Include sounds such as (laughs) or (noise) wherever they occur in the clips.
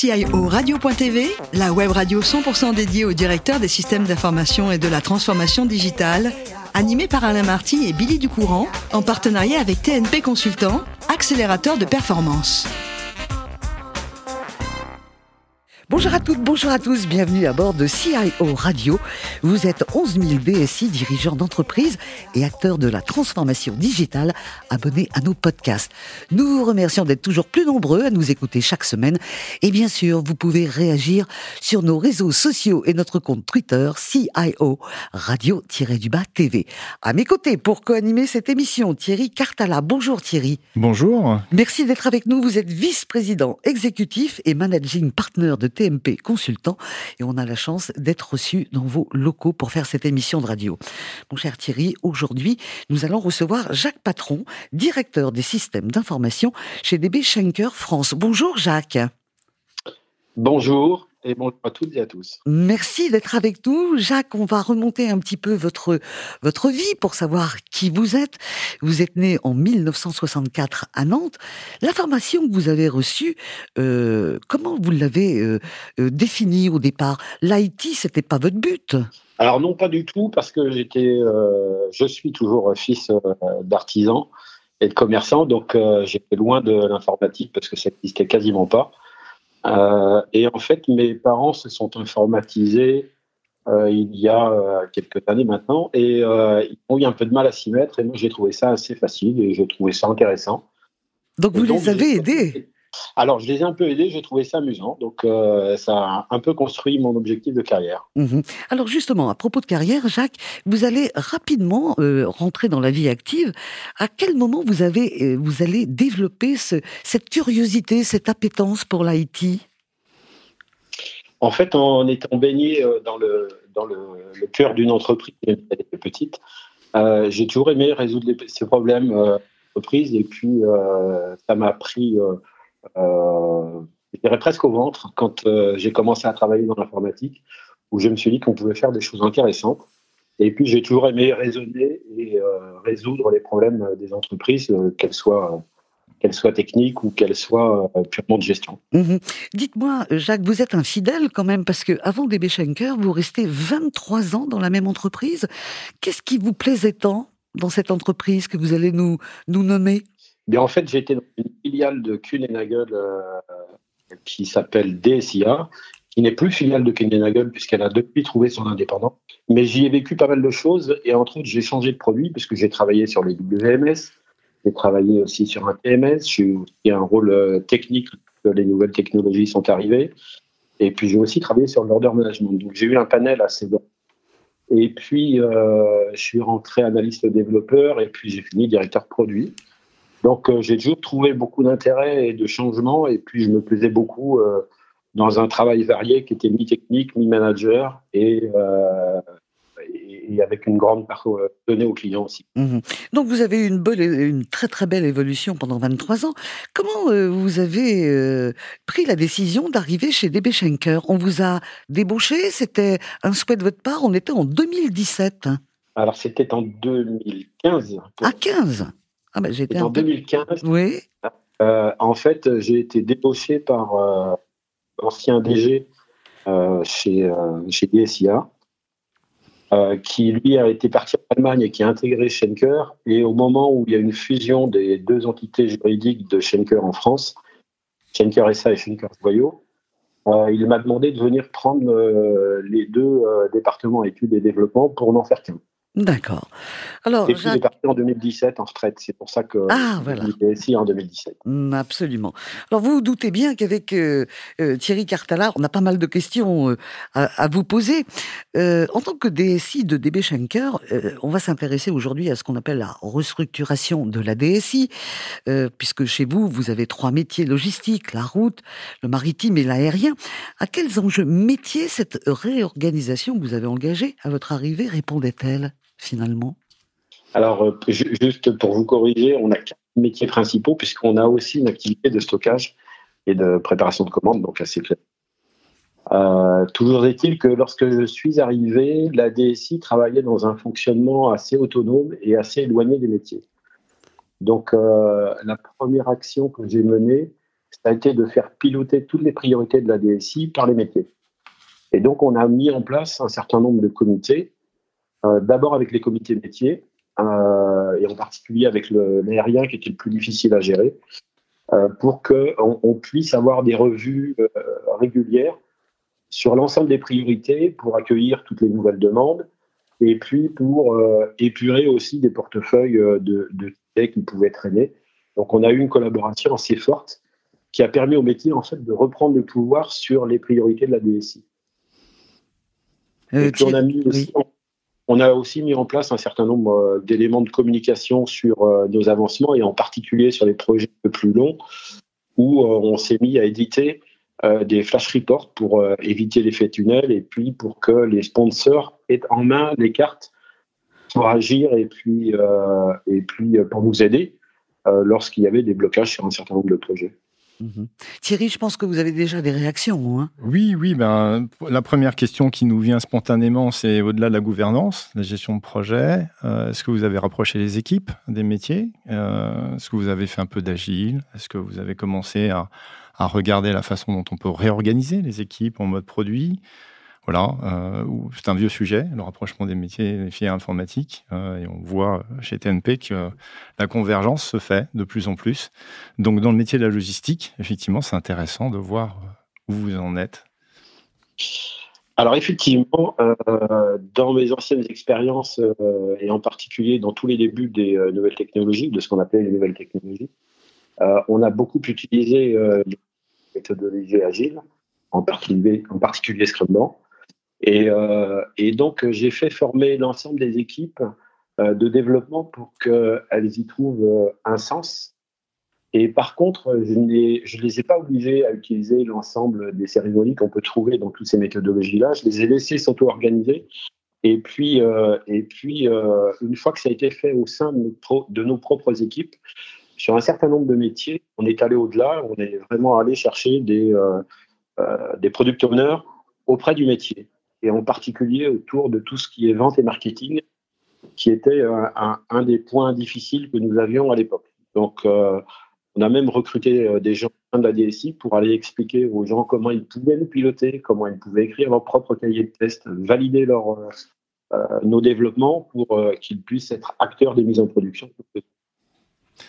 CIO Radio.tv, la web radio 100% dédiée aux directeurs des systèmes d'information et de la transformation digitale, animée par Alain Marty et Billy Ducourant, en partenariat avec TNP Consultant, accélérateur de performance. Bonjour à toutes, bonjour à tous, bienvenue à bord de CIO Radio. Vous êtes 11 000 DSI, dirigeants d'entreprise et acteurs de la transformation digitale, abonnés à nos podcasts. Nous vous remercions d'être toujours plus nombreux à nous écouter chaque semaine. Et bien sûr, vous pouvez réagir sur nos réseaux sociaux et notre compte Twitter CIO Radio-du-Bas TV. À mes côtés, pour co-animer cette émission, Thierry Cartala. Bonjour Thierry. Bonjour. Merci d'être avec nous. Vous êtes vice-président exécutif et managing partner de TMP Consultant et on a la chance d'être reçu dans vos locaux pour faire cette émission de radio. Mon cher Thierry, aujourd'hui, nous allons recevoir Jacques Patron, directeur des systèmes d'information chez DB Schenker France. Bonjour Jacques. Bonjour et bonjour à toutes et à tous. Merci d'être avec nous. Jacques, on va remonter un petit peu votre, votre vie pour savoir qui vous êtes. Vous êtes né en 1964 à Nantes. La formation que vous avez reçue, euh, comment vous l'avez euh, euh, définie au départ? L'IT, c'était pas votre but? Alors non, pas du tout, parce que j'étais, je suis toujours fils d'artisan et de commerçant, donc j'étais loin de l'informatique parce que ça n'existait quasiment pas. Euh, et en fait, mes parents se sont informatisés euh, il y a euh, quelques années maintenant et ils ont eu un peu de mal à s'y mettre. Et moi, j'ai trouvé ça assez facile et j'ai trouvé ça intéressant. Donc, vous les avez aidés? Alors, je les ai un peu aidés, j'ai trouvé ça amusant. Donc, euh, ça a un peu construit mon objectif de carrière. Mhm. Alors, justement, à propos de carrière, Jacques, vous allez rapidement euh, rentrer dans la vie active. À quel moment vous, avez, euh, vous allez développer cette curiosité, cette appétence pour l'IT En fait, en étant baigné dans le, dans le, cœur d'une entreprise petite, j'ai toujours aimé résoudre ces problèmes d'entreprise et puis ça m'a pris je dirais presque au ventre quand euh, j'ai commencé à travailler dans l'informatique, où je me suis dit qu'on pouvait faire des choses intéressantes. Et puis j'ai toujours aimé raisonner et euh, résoudre les problèmes des entreprises, qu'elles soient qu'elles soient techniques ou qu'elles soient purement de gestion. Mhm. Dites-moi, Jacques, vous êtes un fidèle quand même, parce que avant DB Schenker, vous restez 23 ans dans la même entreprise. Qu'est-ce qui vous plaisait tant dans cette entreprise que vous allez nous, nous nommer? Bien, en fait, j'étais dans une filiale de Kuehne+Nagel euh, qui s'appelle DSIA, qui n'est plus filiale de Kuehne+Nagel puisqu'elle a depuis trouvé son indépendance. Mais j'y ai vécu pas mal de choses et entre autres, j'ai changé de produit puisque j'ai travaillé sur les WMS, j'ai travaillé aussi sur un TMS, j'ai eu un rôle euh, technique que les nouvelles technologies sont arrivées. Et puis j'ai aussi travaillé sur l'order management. Donc j'ai eu un panel assez bon. Et puis euh, je suis rentré analyste développeur et puis j'ai fini directeur produit. Donc euh, j'ai toujours trouvé beaucoup d'intérêt et de changement et puis je me plaisais beaucoup euh, dans un travail varié qui était mi-technique, mi-manager et, euh, et, avec une grande part donnée aux clients aussi. Mhm. Donc vous avez eu une, une très très belle évolution pendant 23 ans. Comment vous avez pris la décision d'arriver chez DB Schenker? On vous a débauché C'était un souhait de votre part On était en 2017. Alors c'était en 2015. À 15 ah bah, en 2015. Oui. Euh, en fait, j'ai été débauché par euh, l'ancien DG euh, chez, chez DSIA, qui lui a été parti en Allemagne et qui a intégré Schenker. Et au moment où il y a une fusion des deux entités juridiques de Schenker en France, Schenker SA et Schenker Voyot, il m'a demandé de venir prendre les deux départements études et développement pour n'en faire qu'un. D'accord. Alors, et puis Jacques... parti en 2017 en retraite. C'est pour ça que ah, voilà. ici en 2017. Mm, absolument. Alors, vous vous doutez bien qu'avec euh, euh, Thierry Cartala, on a pas mal de questions euh, à, vous poser. en tant que DSI de DB Schenker, on va s'intéresser aujourd'hui à ce qu'on appelle la restructuration de la DSI, puisque chez vous, vous avez trois métiers logistiques, la route, le maritime et l'aérien. À quels enjeux métiers cette réorganisation que vous avez engagée à votre arrivée répondait-elle? Finalement Alors, euh, juste pour vous corriger, on a quatre métiers principaux puisqu'on a aussi une activité de stockage et de préparation de commandes, donc assez clair. Euh, toujours est-il que lorsque je suis arrivé, la DSI travaillait dans un fonctionnement assez autonome et assez éloigné des métiers. Donc, euh, la première action que j'ai menée, ça a été de faire piloter toutes les priorités de la DSI par les métiers. Et donc, on a mis en place un certain nombre de comités, d'abord avec les comités métiers, euh, et en particulier avec l'aérien qui était le plus difficile à gérer, euh, pour qu'on on puisse avoir des revues euh, régulières sur l'ensemble des priorités pour accueillir toutes les nouvelles demandes et puis pour euh, épurer aussi des portefeuilles euh, de, de qui pouvaient traîner. Donc on a eu une collaboration assez forte qui a permis au métier en fait de reprendre le pouvoir sur les priorités de la DSI. Euh, on, a mis aussi, on, a aussi mis en place un certain nombre euh, d'éléments de communication sur euh, nos avancements et en particulier sur les projets plus longs où on s'est mis à éditer des flash reports pour éviter l'effet tunnel et puis pour que les sponsors aient en main les cartes pour agir et et puis pour nous aider lorsqu'il y avait des blocages sur un certain nombre de projets. Mhm. Thierry, je pense que vous avez déjà des réactions. Hein oui, oui. Ben, la première question qui nous vient spontanément, c'est au-delà de la gouvernance, la gestion de projet. Euh, est-ce que vous avez rapproché les équipes des métiers euh, Est-ce que vous avez fait un peu d'agile Est-ce que vous avez commencé à, à, regarder la façon dont on peut réorganiser les équipes en mode produit voilà, euh, c'est un vieux sujet, le rapprochement des métiers des filières informatiques. Euh, et on voit chez TNP que la convergence se fait de plus en plus. Donc, dans le métier de la logistique, effectivement, c'est intéressant de voir où vous en êtes. Alors, effectivement, euh, dans mes anciennes expériences, et en particulier dans tous les débuts des nouvelles technologies, de ce qu'on appelle les nouvelles technologies, on a beaucoup utilisé les méthodologies agiles, en particulier, en et, euh, et donc, j'ai fait former l'ensemble des équipes euh, de développement pour qu'elles y trouvent euh, un sens. Et par contre, je ne les ai pas obligés à utiliser l'ensemble des cérémonies qu'on peut trouver dans toutes ces méthodologies-là. Je les ai laissés s'auto-organiser. Et puis, et puis une fois que ça a été fait au sein de nos, de nos, propres équipes, sur un certain nombre de métiers, on est allé au-delà. On est vraiment allé chercher des, euh, des product owners auprès du métier et en particulier autour de tout ce qui est vente et marketing, qui était un, un, des points difficiles que nous avions à l'époque. Donc, euh, on a même recruté euh, des gens de la DSI pour aller expliquer aux gens comment ils pouvaient nous piloter, comment ils pouvaient écrire leur propre cahier de test, valider leur, euh, euh nos développements pour euh, qu'ils puissent être acteurs des mises en production.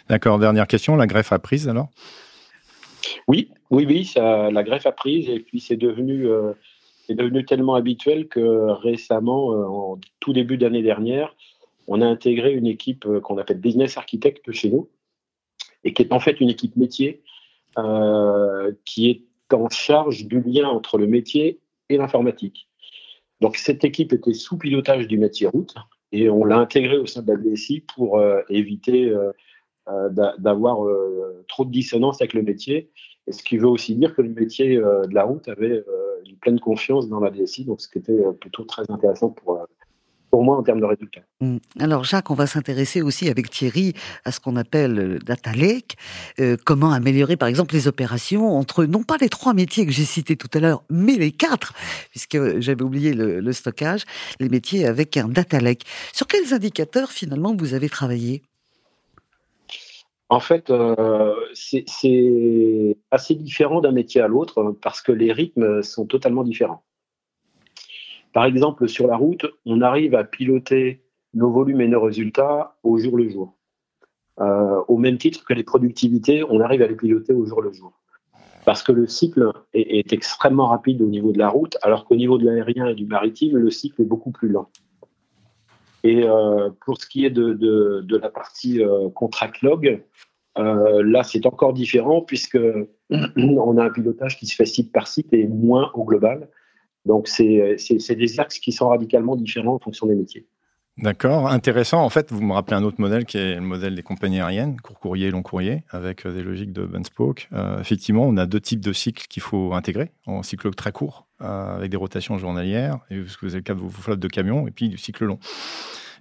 D'accord, dernière question, la greffe a prise alors? Oui, oui, oui, ça, la greffe a prise et puis c'est devenu euh, c'est devenu tellement habituel que récemment, euh, en tout début d'année dernière, on a intégré une équipe euh, qu'on appelle Business Architect chez nous, et qui est en fait une équipe métier euh, qui est en charge du lien entre le métier et l'informatique. Donc cette équipe était sous pilotage du métier route et on l'a intégrée au sein de la DSI pour éviter d'avoir trop de dissonance avec le métier. Ce qui veut aussi dire que le métier de la route avait une pleine confiance dans la DSI, donc ce qui était euh, plutôt très intéressant pour, euh, pour moi en termes de résultats. Mmh. Alors Jacques, on va s'intéresser aussi avec Thierry à ce qu'on appelle le data lake, euh, comment améliorer par exemple les opérations entre non pas les trois métiers que j'ai cités tout à l'heure, mais les quatre, puisque j'avais oublié le, le, stockage, les métiers avec un data lake. Sur quels indicateurs finalement vous avez travaillé? En fait, euh, c'est assez différent d'un métier à l'autre parce que les rythmes sont totalement différents. Par exemple, sur la route, on arrive à piloter nos volumes et nos résultats au jour le jour. Euh, au même titre que les productivités, on arrive à les piloter au jour le jour. Parce que le cycle est extrêmement rapide au niveau de la route, alors qu'au niveau de l'aérien et du maritime, le cycle est beaucoup plus lent. Et euh, pour ce qui est de, de, de la partie euh, contract log, euh, là c'est encore différent puisque (clears throat) on a un pilotage qui se fait site par site et moins au global. Donc c'est des axes qui sont radicalement différents en fonction des métiers. D'accord, intéressant. En fait, vous me rappelez un autre modèle qui est le modèle des compagnies aériennes, court courrier et long courrier, avec euh, des logiques de Benspoke. Euh, effectivement, on a deux types de cycles qu'il faut intégrer, en cycle très court, euh, avec des rotations journalières, et parce que vous avez le cas de vos flottes de camions, et puis du cycle long.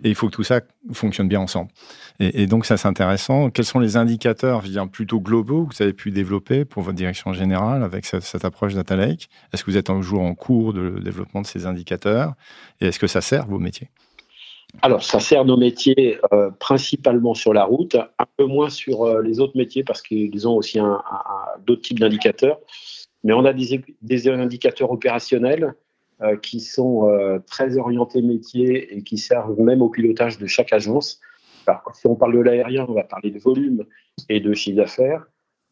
Et il faut que tout ça fonctionne bien ensemble. Et, donc, ça, c'est intéressant. Quels sont les indicateurs je plutôt globaux que vous avez pu développer pour votre direction générale avec cette, cette approche Data Lake? Est-ce que vous êtes toujours en cours de développement de ces indicateurs? Et est-ce que ça sert vos métiers? Alors, ça sert nos métiers euh, principalement sur la route, un peu moins sur euh, les autres métiers parce qu'ils ont aussi d'autres types d'indicateurs. Mais on a des, indicateurs opérationnels euh, qui sont très orientés métiers et qui servent même au pilotage de chaque agence. Alors, si on parle de l'aérien, on va parler de volume et de chiffre d'affaires.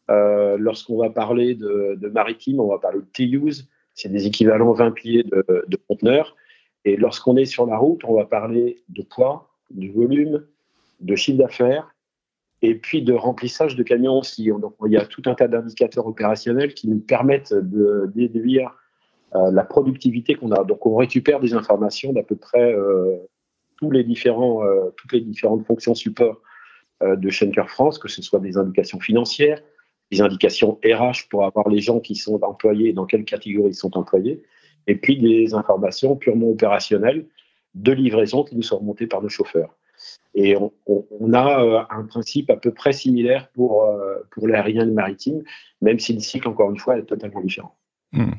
Lorsqu'on va parler de, maritime, on va parler de TUs, c'est des équivalents 20 pieds de conteneurs. Et lorsqu'on est sur la route, on va parler de poids, du volume, de chiffre d'affaires et puis de remplissage de camions aussi. Donc, il y a tout un tas d'indicateurs opérationnels qui nous permettent de déduire euh, la productivité qu'on a. Donc, on récupère des informations d'à peu près euh, euh, toutes les différentes fonctions support de Schenker France, que ce soit des indications financières, des indications RH pour avoir les gens qui sont employés et dans quelle catégorie ils sont employés, et puis des informations purement opérationnelles de livraison qui nous sont remontées par nos chauffeurs. Et on, a euh, un principe à peu près similaire pour, euh, pour l'aérien et le maritime, même si le cycle, encore une fois, est totalement différent. Hmm.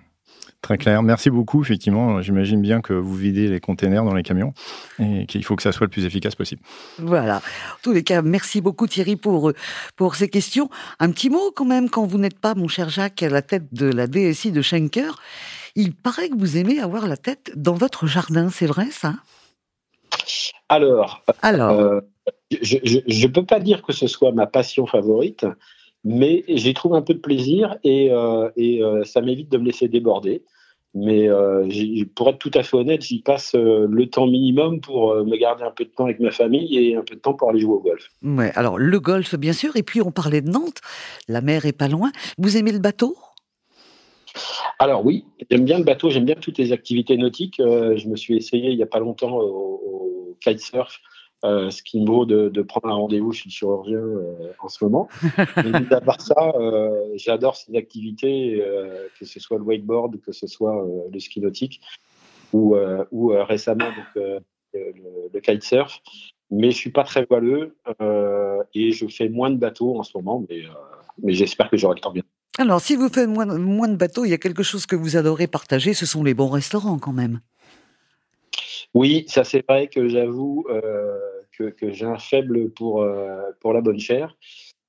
Très clair. Merci beaucoup. Effectivement, j'imagine bien que vous videz les containers dans les camions et qu'il faut que ça soit le plus efficace possible. Voilà. En tous les cas, merci beaucoup Thierry pour, pour ces questions. Un petit mot quand même, quand vous n'êtes pas, mon cher Jacques, à la tête de la DSI de Schenker, il paraît que vous aimez avoir la tête dans votre jardin, c'est vrai ça? Alors, euh, je ne peux pas dire que ce soit ma passion favorite, mais j'y trouve un peu de plaisir et, euh, euh, ça m'évite de me laisser déborder. Mais pour être tout à fait honnête, j'y passe le temps minimum pour me garder un peu de temps avec ma famille et un peu de temps pour aller jouer au golf. Ouais, alors le golf, bien sûr. Et puis on parlait de Nantes. La mer est pas loin. Vous aimez le bateau? Alors oui, j'aime bien le bateau, j'aime bien toutes les activités nautiques. Euh, je me suis essayé il n'y a pas longtemps au, kitesurf, euh, ce qui me vaut de, prendre un rendez-vous chez le chirurgien euh, en ce moment. (laughs) Mais à part ça, j'adore ces activités, que ce soit le wakeboard, que ce soit le ski nautique, ou, ou récemment donc, le, kitesurf. Mais je suis pas très voileux et je fais moins de bateaux en ce moment, mais, mais j'espère que j'aurai le temps bien. Alors, si vous faites moins, de bateaux, il y a quelque chose que vous adorez partager, ce sont les bons restaurants quand même. Oui, ça c'est vrai que j'avoue euh, que, j'ai un faible pour, euh, la bonne chair.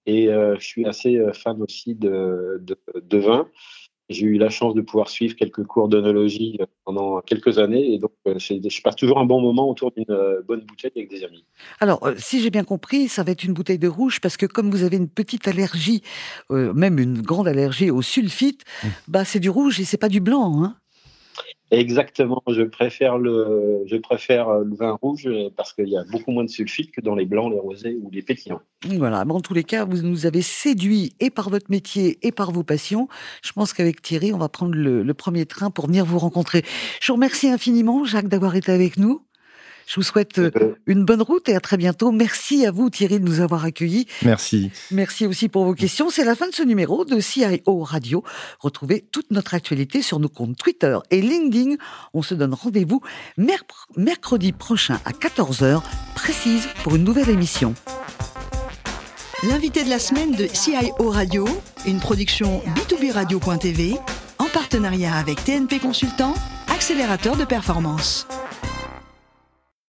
Et euh, je suis assez fan aussi de vin. J'ai eu la chance de pouvoir suivre quelques cours d'onologie euh, pendant quelques années et donc euh, je passe toujours un bon moment autour d'une euh, bonne bouteille avec des amis. Alors, si j'ai bien compris, ça va être une bouteille de rouge parce que comme vous avez une petite allergie, même une grande allergie au sulfite, mmh. bah c'est du rouge et c'est pas du blanc. Hein Exactement, je préfère le, je préfère le vin rouge parce qu'il y a beaucoup moins de sulfite que dans les blancs, les rosés ou les pétillants. Voilà, mais en tous les cas, vous nous avez séduit et par votre métier et par vos passions. Je pense qu'avec Thierry, on va prendre le, le premier train pour venir vous rencontrer. Je vous remercie infiniment, Jacques, d'avoir été avec nous. Je vous souhaite euh, une bonne route et à très bientôt. Merci à vous Thierry de nous avoir accueillis. Merci. Merci aussi pour vos questions. C'est la fin de ce numéro de CIO Radio. Retrouvez toute notre actualité sur nos comptes Twitter et LinkedIn. On se donne rendez-vous mercredi prochain à 14h, précise pour une nouvelle émission. L'invité de la semaine de CIO Radio, une production b2b radio.tv en partenariat avec TNP Consultant, accélérateur de performance.